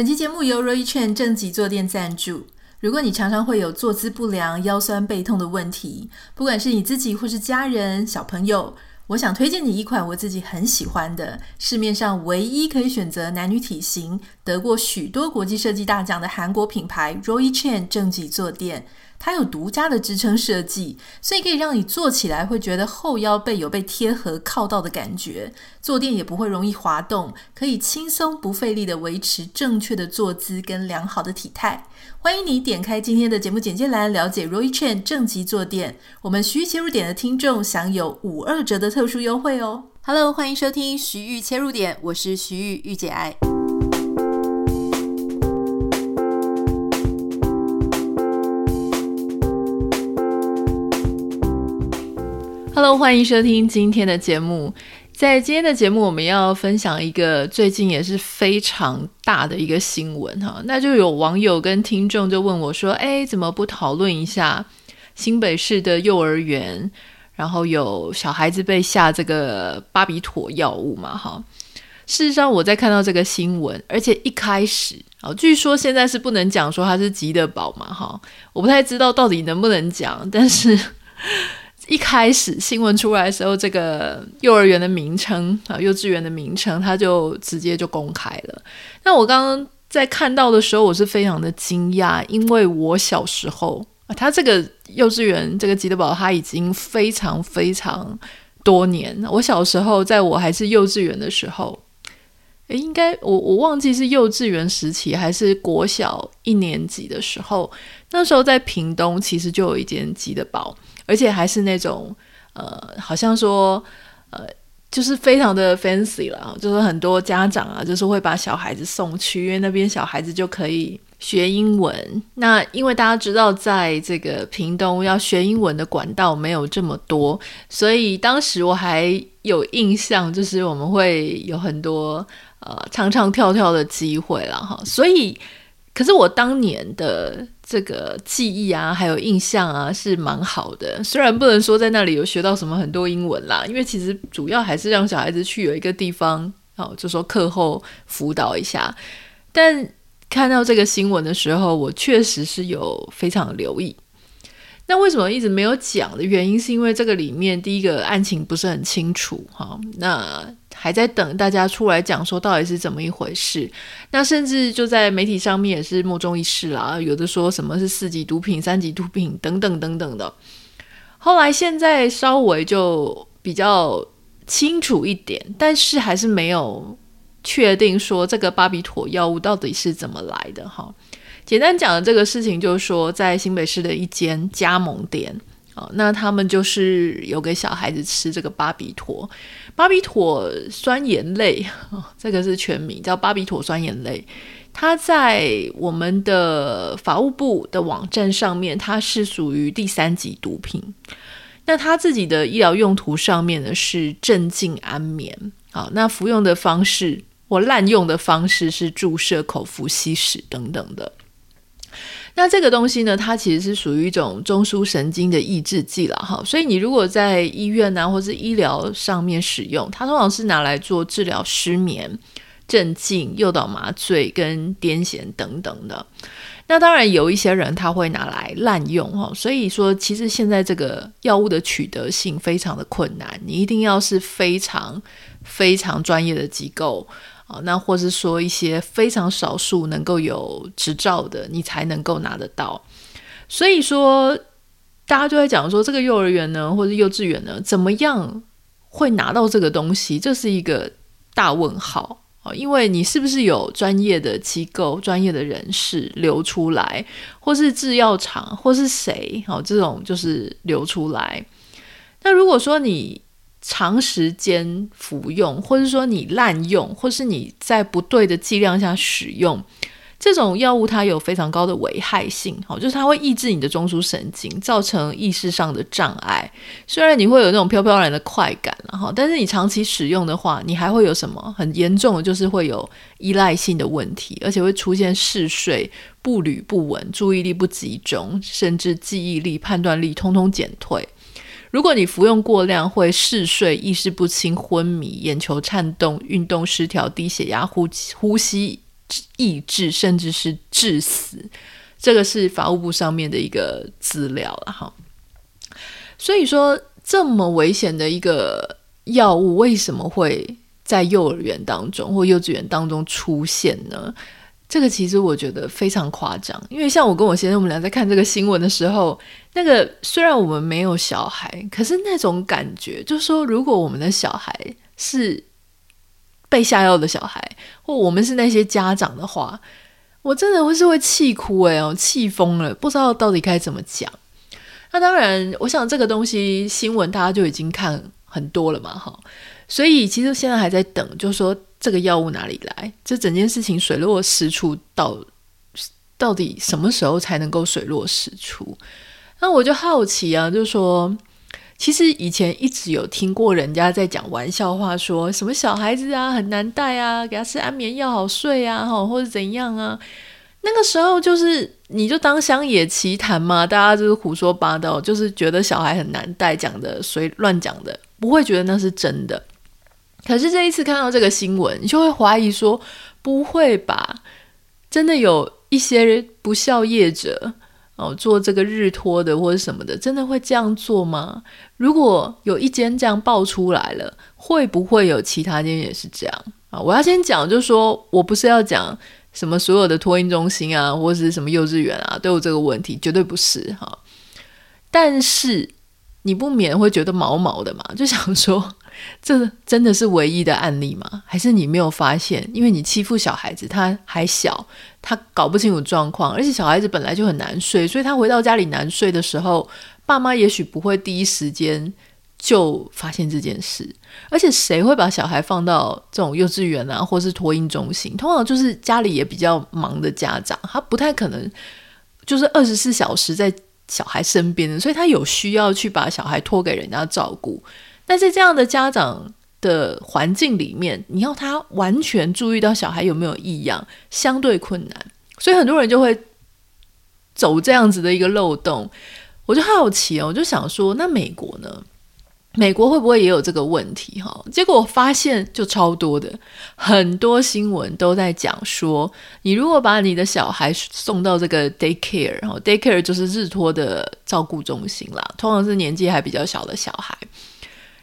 本期节目由 Roy Chen 正脊坐垫赞助。如果你常常会有坐姿不良、腰酸背痛的问题，不管是你自己或是家人、小朋友，我想推荐你一款我自己很喜欢的，市面上唯一可以选择男女体型、得过许多国际设计大奖的韩国品牌 Roy Chen 正脊坐垫。它有独家的支撑设计，所以可以让你坐起来会觉得后腰背有被贴合靠到的感觉，坐垫也不会容易滑动，可以轻松不费力地维持正确的坐姿跟良好的体态。欢迎你点开今天的节目简介栏，了解 Roy Chen 正脊坐垫。我们徐玉切入点的听众享有五二折的特殊优惠哦。Hello，欢迎收听徐玉切入点，我是徐玉玉姐爱。Hello，欢迎收听今天的节目。在今天的节目，我们要分享一个最近也是非常大的一个新闻哈。那就有网友跟听众就问我说：“哎，怎么不讨论一下新北市的幼儿园，然后有小孩子被下这个巴比妥药物嘛？”哈，事实上我在看到这个新闻，而且一开始啊，据说现在是不能讲说它是吉德堡嘛，哈，我不太知道到底能不能讲，但是。一开始新闻出来的时候，这个幼儿园的名称啊，幼稚园的名称，它就直接就公开了。那我刚刚在看到的时候，我是非常的惊讶，因为我小时候啊，它这个幼稚园这个吉德堡，它已经非常非常多年。我小时候，在我还是幼稚园的时候，诶，应该我我忘记是幼稚园时期还是国小一年级的时候，那时候在屏东其实就有一间吉德堡。而且还是那种，呃，好像说，呃，就是非常的 fancy 了，就是很多家长啊，就是会把小孩子送去，因为那边小孩子就可以学英文。那因为大家知道，在这个屏东要学英文的管道没有这么多，所以当时我还有印象，就是我们会有很多呃唱唱跳跳的机会了哈。所以，可是我当年的。这个记忆啊，还有印象啊，是蛮好的。虽然不能说在那里有学到什么很多英文啦，因为其实主要还是让小孩子去有一个地方，哦，就说课后辅导一下。但看到这个新闻的时候，我确实是有非常留意。那为什么一直没有讲的原因，是因为这个里面第一个案情不是很清楚哈。那还在等大家出来讲说到底是怎么一回事。那甚至就在媒体上面也是莫衷一是啦，有的说什么是四级毒品、三级毒品等等等等的。后来现在稍微就比较清楚一点，但是还是没有确定说这个巴比妥药物到底是怎么来的哈。简单讲的这个事情，就是说，在新北市的一间加盟店，哦，那他们就是有给小孩子吃这个巴比妥，巴比妥酸盐类，这个是全名叫巴比妥酸盐类。它在我们的法务部的网站上面，它是属于第三级毒品。那它自己的医疗用途上面呢，是镇静安眠。好，那服用的方式或滥用的方式是注射、口服、吸食等等的。那这个东西呢，它其实是属于一种中枢神经的抑制剂了哈，所以你如果在医院啊，或是医疗上面使用，它通常是拿来做治疗失眠、镇静、诱导麻醉跟癫痫等等的。那当然有一些人他会拿来滥用哈，所以说其实现在这个药物的取得性非常的困难，你一定要是非常非常专业的机构。那或是说一些非常少数能够有执照的，你才能够拿得到。所以说，大家就在讲说，这个幼儿园呢，或者幼稚园呢，怎么样会拿到这个东西？这是一个大问号啊！因为你是不是有专业的机构、专业的人士流出来，或是制药厂，或是谁？好，这种就是流出来。那如果说你，长时间服用，或者说你滥用，或是你在不对的剂量下使用这种药物，它有非常高的危害性。好，就是它会抑制你的中枢神经，造成意识上的障碍。虽然你会有那种飘飘然的快感，哈，但是你长期使用的话，你还会有什么很严重的，就是会有依赖性的问题，而且会出现嗜睡、步履不稳、注意力不集中，甚至记忆力、判断力通通减退。如果你服用过量，会嗜睡、意识不清、昏迷、眼球颤动、运动失调、低血压、呼呼吸抑制，甚至是致死。这个是法务部上面的一个资料了哈。所以说，这么危险的一个药物，为什么会在幼儿园当中或幼稚园当中出现呢？这个其实我觉得非常夸张，因为像我跟我先生，我们俩在看这个新闻的时候，那个虽然我们没有小孩，可是那种感觉，就是说，如果我们的小孩是被下药的小孩，或我们是那些家长的话，我真的会是会气哭哎哦，气疯了，不知道到底该怎么讲。那当然，我想这个东西新闻大家就已经看很多了嘛，哈，所以其实现在还在等，就是说。这个药物哪里来？这整件事情水落石出到到底什么时候才能够水落石出？那我就好奇啊，就是说，其实以前一直有听过人家在讲玩笑话，说什么小孩子啊很难带啊，给他吃安眠药好睡啊，或者怎样啊？那个时候就是你就当乡野奇谈嘛，大家就是胡说八道，就是觉得小孩很难带，讲的随乱讲的，不会觉得那是真的。可是这一次看到这个新闻，你就会怀疑说：不会吧？真的有一些不孝业者哦，做这个日托的或者什么的，真的会这样做吗？如果有一间这样爆出来了，会不会有其他间也是这样啊？我要先讲，就是说我不是要讲什么所有的托婴中心啊，或者是什么幼稚园啊都有这个问题，绝对不是哈。但是你不免会觉得毛毛的嘛，就想说。这真的是唯一的案例吗？还是你没有发现？因为你欺负小孩子，他还小，他搞不清楚状况，而且小孩子本来就很难睡，所以他回到家里难睡的时候，爸妈也许不会第一时间就发现这件事。而且谁会把小孩放到这种幼稚园啊，或是托婴中心？通常就是家里也比较忙的家长，他不太可能就是二十四小时在小孩身边的，所以他有需要去把小孩托给人家照顾。但在这样的家长的环境里面，你要他完全注意到小孩有没有异样，相对困难。所以很多人就会走这样子的一个漏洞。我就好奇哦，我就想说，那美国呢？美国会不会也有这个问题？哈，结果我发现就超多的，很多新闻都在讲说，你如果把你的小孩送到这个 daycare，然后 daycare 就是日托的照顾中心啦，通常是年纪还比较小的小孩。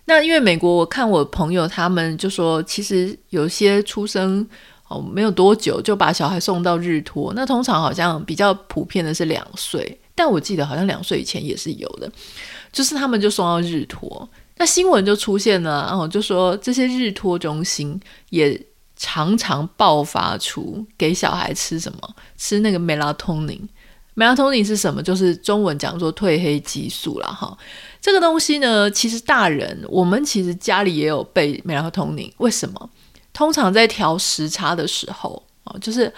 那因为美国，我看我朋友他们就说，其实有些出生哦没有多久就把小孩送到日托，那通常好像比较普遍的是两岁，但我记得好像两岁以前也是有的，就是他们就送到日托，那新闻就出现了，然后就说这些日托中心也常常爆发出给小孩吃什么，吃那个 melatonin。Melatonin 是什么？就是中文讲说褪黑激素啦。哈。这个东西呢，其实大人我们其实家里也有备 melatonin。为什么？通常在调时差的时候啊，就是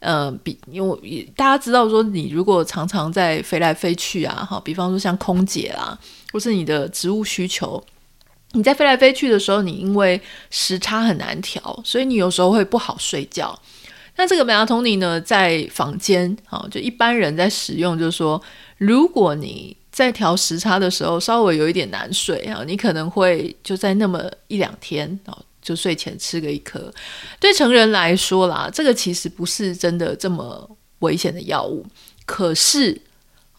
呃，比因为大家知道说，你如果常常在飞来飞去啊，哈，比方说像空姐啦，或是你的职务需求，你在飞来飞去的时候，你因为时差很难调，所以你有时候会不好睡觉。那这个 melatonin 呢，在坊间啊，就一般人在使用，就是说，如果你在调时差的时候稍微有一点难睡啊，你可能会就在那么一两天啊，就睡前吃个一颗。对成人来说啦，这个其实不是真的这么危险的药物。可是，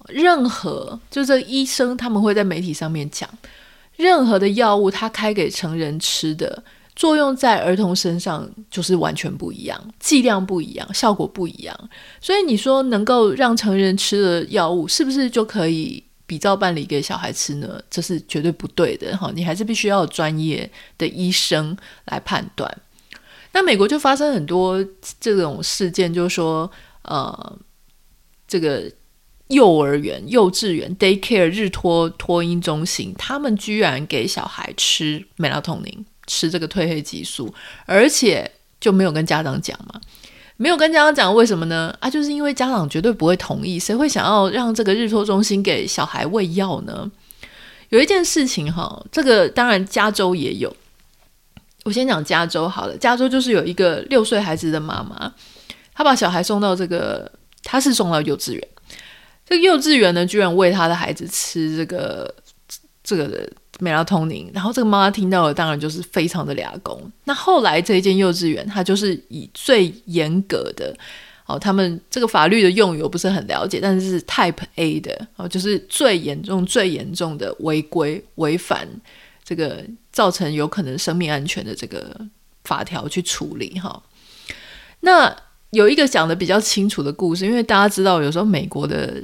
任何就这医生他们会在媒体上面讲，任何的药物他开给成人吃的。作用在儿童身上就是完全不一样，剂量不一样，效果不一样。所以你说能够让成人吃的药物，是不是就可以比照办理给小孩吃呢？这是绝对不对的哈！你还是必须要有专业的医生来判断。那美国就发生很多这种事件，就是说，呃，这个幼儿园、幼稚园、daycare 日托托婴中心，他们居然给小孩吃 melatonin。吃这个褪黑激素，而且就没有跟家长讲嘛？没有跟家长讲，为什么呢？啊，就是因为家长绝对不会同意，谁会想要让这个日托中心给小孩喂药呢？有一件事情哈，这个当然加州也有。我先讲加州好了，加州就是有一个六岁孩子的妈妈，她把小孩送到这个，她是送到幼稚园，这个幼稚园呢，居然喂她的孩子吃这个这个。美拉通宁，然后这个妈妈听到了，当然就是非常的俩公。那后来这一间幼稚园，它就是以最严格的哦，他们这个法律的用语我不是很了解，但是是 Type A 的哦，就是最严重、最严重的违规违反这个造成有可能生命安全的这个法条去处理哈。那有一个讲的比较清楚的故事，因为大家知道有时候美国的。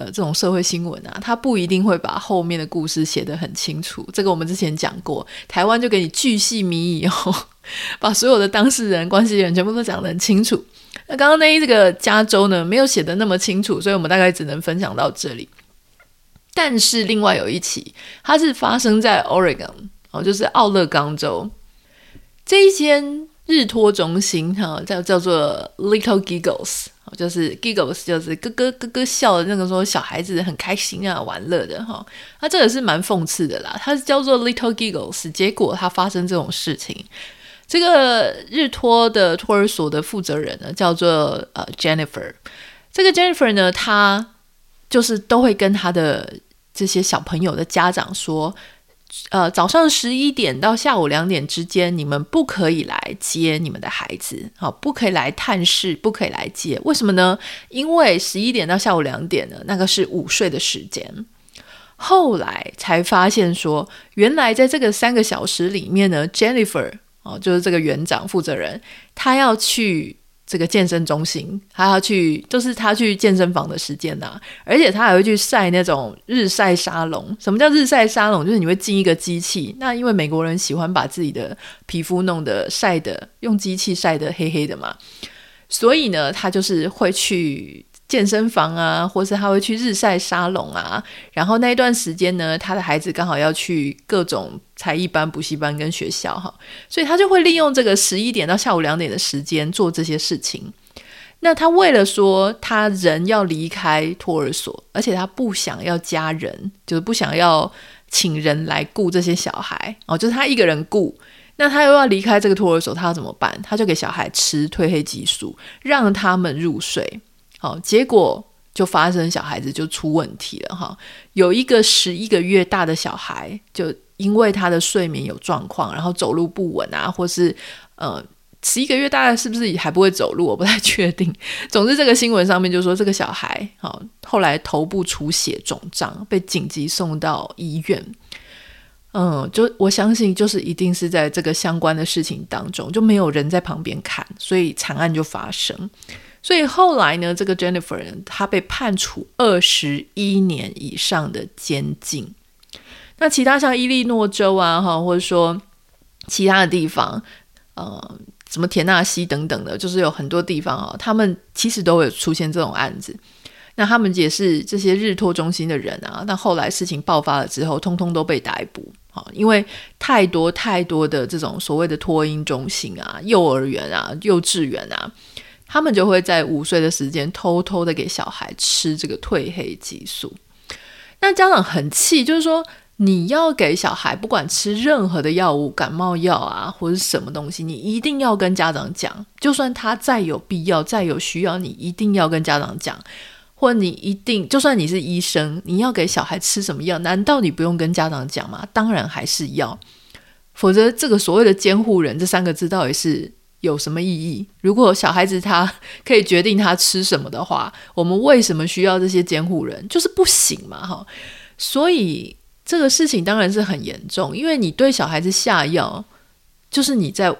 呃，这种社会新闻啊，他不一定会把后面的故事写得很清楚。这个我们之前讲过，台湾就给你巨细靡遗哦，把所有的当事人、关系人全部都讲得很清楚。那刚刚那一这个加州呢，没有写得那么清楚，所以我们大概只能分享到这里。但是另外有一起，它是发生在 Oregon 哦，就是奥勒冈州这一间日托中心哈，叫叫做 Little Giggles。就是 giggles，就是咯咯咯咯笑的那个说，小孩子很开心啊，玩乐的哈。他这个是蛮讽刺的啦，他是叫做 little giggles，结果他发生这种事情。这个日托的托儿所的负责人呢，叫做呃 Jennifer。这个 Jennifer 呢，他就是都会跟他的这些小朋友的家长说。呃，早上十一点到下午两点之间，你们不可以来接你们的孩子，好，不可以来探视，不可以来接。为什么呢？因为十一点到下午两点呢，那个是午睡的时间。后来才发现说，原来在这个三个小时里面呢，Jennifer 哦，就是这个园长负责人，他要去。这个健身中心，他要去，就是他去健身房的时间呐、啊，而且他还会去晒那种日晒沙龙。什么叫日晒沙龙？就是你会进一个机器，那因为美国人喜欢把自己的皮肤弄得晒的，用机器晒得黑黑的嘛，所以呢，他就是会去。健身房啊，或是他会去日晒沙龙啊，然后那一段时间呢，他的孩子刚好要去各种才艺班、补习班跟学校哈，所以他就会利用这个十一点到下午两点的时间做这些事情。那他为了说他人要离开托儿所，而且他不想要家人，就是不想要请人来雇这些小孩哦，就是他一个人雇。那他又要离开这个托儿所，他要怎么办？他就给小孩吃褪黑激素，让他们入睡。好，结果就发生小孩子就出问题了哈。有一个十一个月大的小孩，就因为他的睡眠有状况，然后走路不稳啊，或是呃，十一个月大的是不是还不会走路？我不太确定。总之，这个新闻上面就说这个小孩好，后来头部出血肿胀，被紧急送到医院。嗯，就我相信，就是一定是在这个相关的事情当中，就没有人在旁边看，所以惨案就发生。所以后来呢，这个 Jennifer 她被判处二十一年以上的监禁。那其他像伊利诺州啊，哈，或者说其他的地方，呃，什么田纳西等等的，就是有很多地方啊，他们其实都有出现这种案子。那他们也是这些日托中心的人啊，那后来事情爆发了之后，通通都被逮捕啊，因为太多太多的这种所谓的托婴中心啊、幼儿园啊、幼稚园啊。他们就会在午睡的时间偷偷的给小孩吃这个褪黑激素。那家长很气，就是说你要给小孩不管吃任何的药物，感冒药啊或者什么东西，你一定要跟家长讲。就算他再有必要、再有需要，你一定要跟家长讲。或你一定，就算你是医生，你要给小孩吃什么药，难道你不用跟家长讲吗？当然还是要，否则这个所谓的监护人这三个字到底是？有什么意义？如果小孩子他可以决定他吃什么的话，我们为什么需要这些监护人？就是不行嘛，哈。所以这个事情当然是很严重，因为你对小孩子下药，就是你在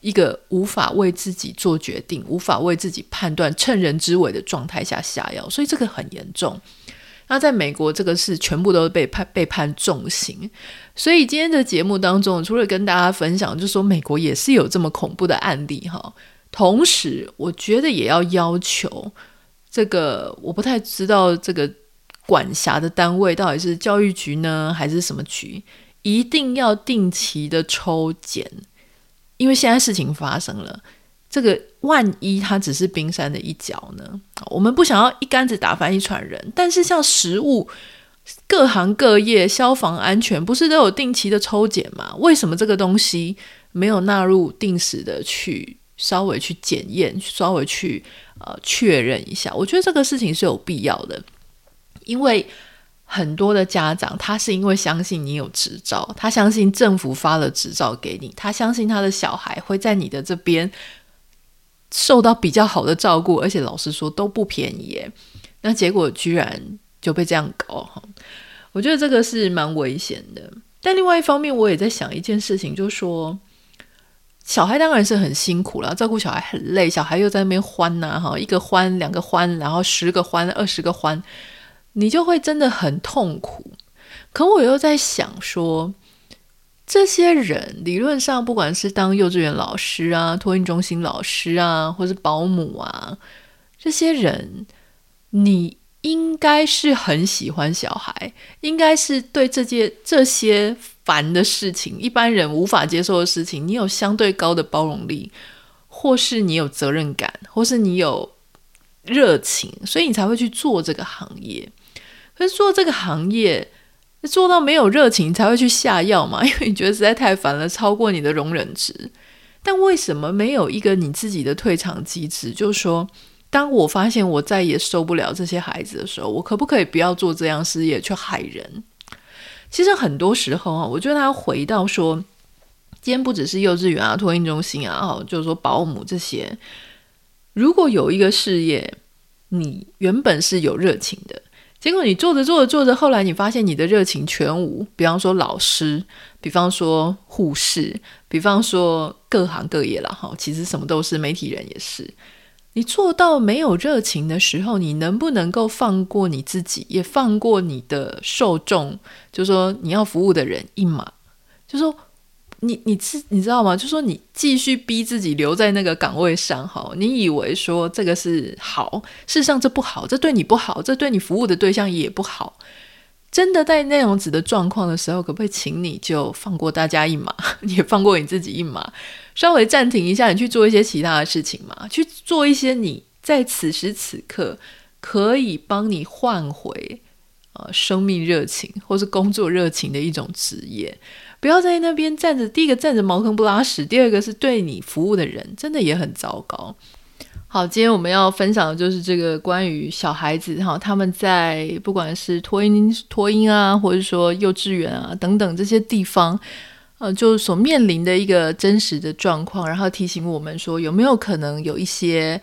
一个无法为自己做决定、无法为自己判断、趁人之危的状态下下药，所以这个很严重。那在美国，这个是全部都被判被判重刑。所以今天的节目当中，除了跟大家分享，就说美国也是有这么恐怖的案例哈。同时，我觉得也要要求这个，我不太知道这个管辖的单位到底是教育局呢，还是什么局，一定要定期的抽检，因为现在事情发生了。这个万一它只是冰山的一角呢？我们不想要一竿子打翻一船人。但是像食物，各行各业、消防安全不是都有定期的抽检吗？为什么这个东西没有纳入定时的去稍微去检验、稍微去呃确认一下？我觉得这个事情是有必要的，因为很多的家长，他是因为相信你有执照，他相信政府发了执照给你，他相信他的小孩会在你的这边受到比较好的照顾，而且老实说都不便宜耶。那结果居然就被这样搞，我觉得这个是蛮危险的。但另外一方面，我也在想一件事情，就是说，小孩当然是很辛苦了，照顾小孩很累，小孩又在那边欢呐哈，一个欢两个欢，然后十个欢二十个欢。你就会真的很痛苦，可我又在想说，这些人理论上不管是当幼稚园老师啊、托婴中心老师啊，或是保姆啊，这些人，你应该是很喜欢小孩，应该是对这件这些烦的事情，一般人无法接受的事情，你有相对高的包容力，或是你有责任感，或是你有热情，所以你才会去做这个行业。可是做这个行业，做到没有热情才会去下药嘛？因为你觉得实在太烦了，超过你的容忍值。但为什么没有一个你自己的退场机制？就是说，当我发现我再也受不了这些孩子的时候，我可不可以不要做这样事业去害人？其实很多时候啊，我觉得他回到说，今天不只是幼稚园啊、托婴中心啊，哦就是说保姆这些，如果有一个事业，你原本是有热情的。结果你做着做着做着，后来你发现你的热情全无。比方说老师，比方说护士，比方说各行各业了哈。其实什么都是，媒体人也是。你做到没有热情的时候，你能不能够放过你自己，也放过你的受众？就说你要服务的人一马，就说。你你知你知道吗？就说你继续逼自己留在那个岗位上，哈，你以为说这个是好，事实上这不好，这对你不好，这对你服务的对象也不好。真的在那样子的状况的时候，可不可以请你就放过大家一马，也放过你自己一马，稍微暂停一下，你去做一些其他的事情嘛，去做一些你在此时此刻可以帮你换回呃生命热情或是工作热情的一种职业。不要在那边站着，第一个站着茅坑不拉屎，第二个是对你服务的人真的也很糟糕。好，今天我们要分享的就是这个关于小孩子哈，他们在不管是托婴、托婴啊，或者说幼稚园啊等等这些地方，呃，就所面临的一个真实的状况，然后提醒我们说有没有可能有一些。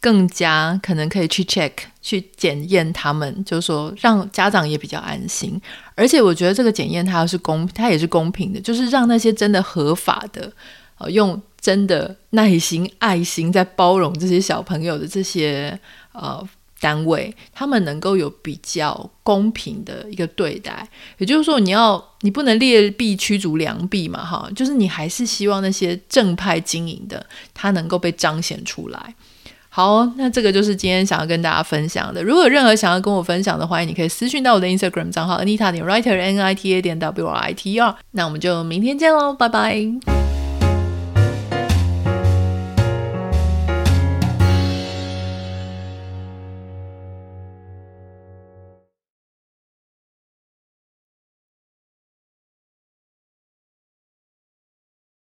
更加可能可以去 check 去检验他们，就是说让家长也比较安心。而且我觉得这个检验它是公，它也是公平的，就是让那些真的合法的，呃，用真的耐心、爱心在包容这些小朋友的这些呃单位，他们能够有比较公平的一个对待。也就是说，你要你不能劣币驱逐良币嘛，哈，就是你还是希望那些正派经营的，它能够被彰显出来。好，那这个就是今天想要跟大家分享的。如果有任何想要跟我分享的，欢迎你可以私讯到我的 Instagram 账号 Anita 点 Writer N I T A 点 W R I T E R。那我们就明天见喽，拜拜。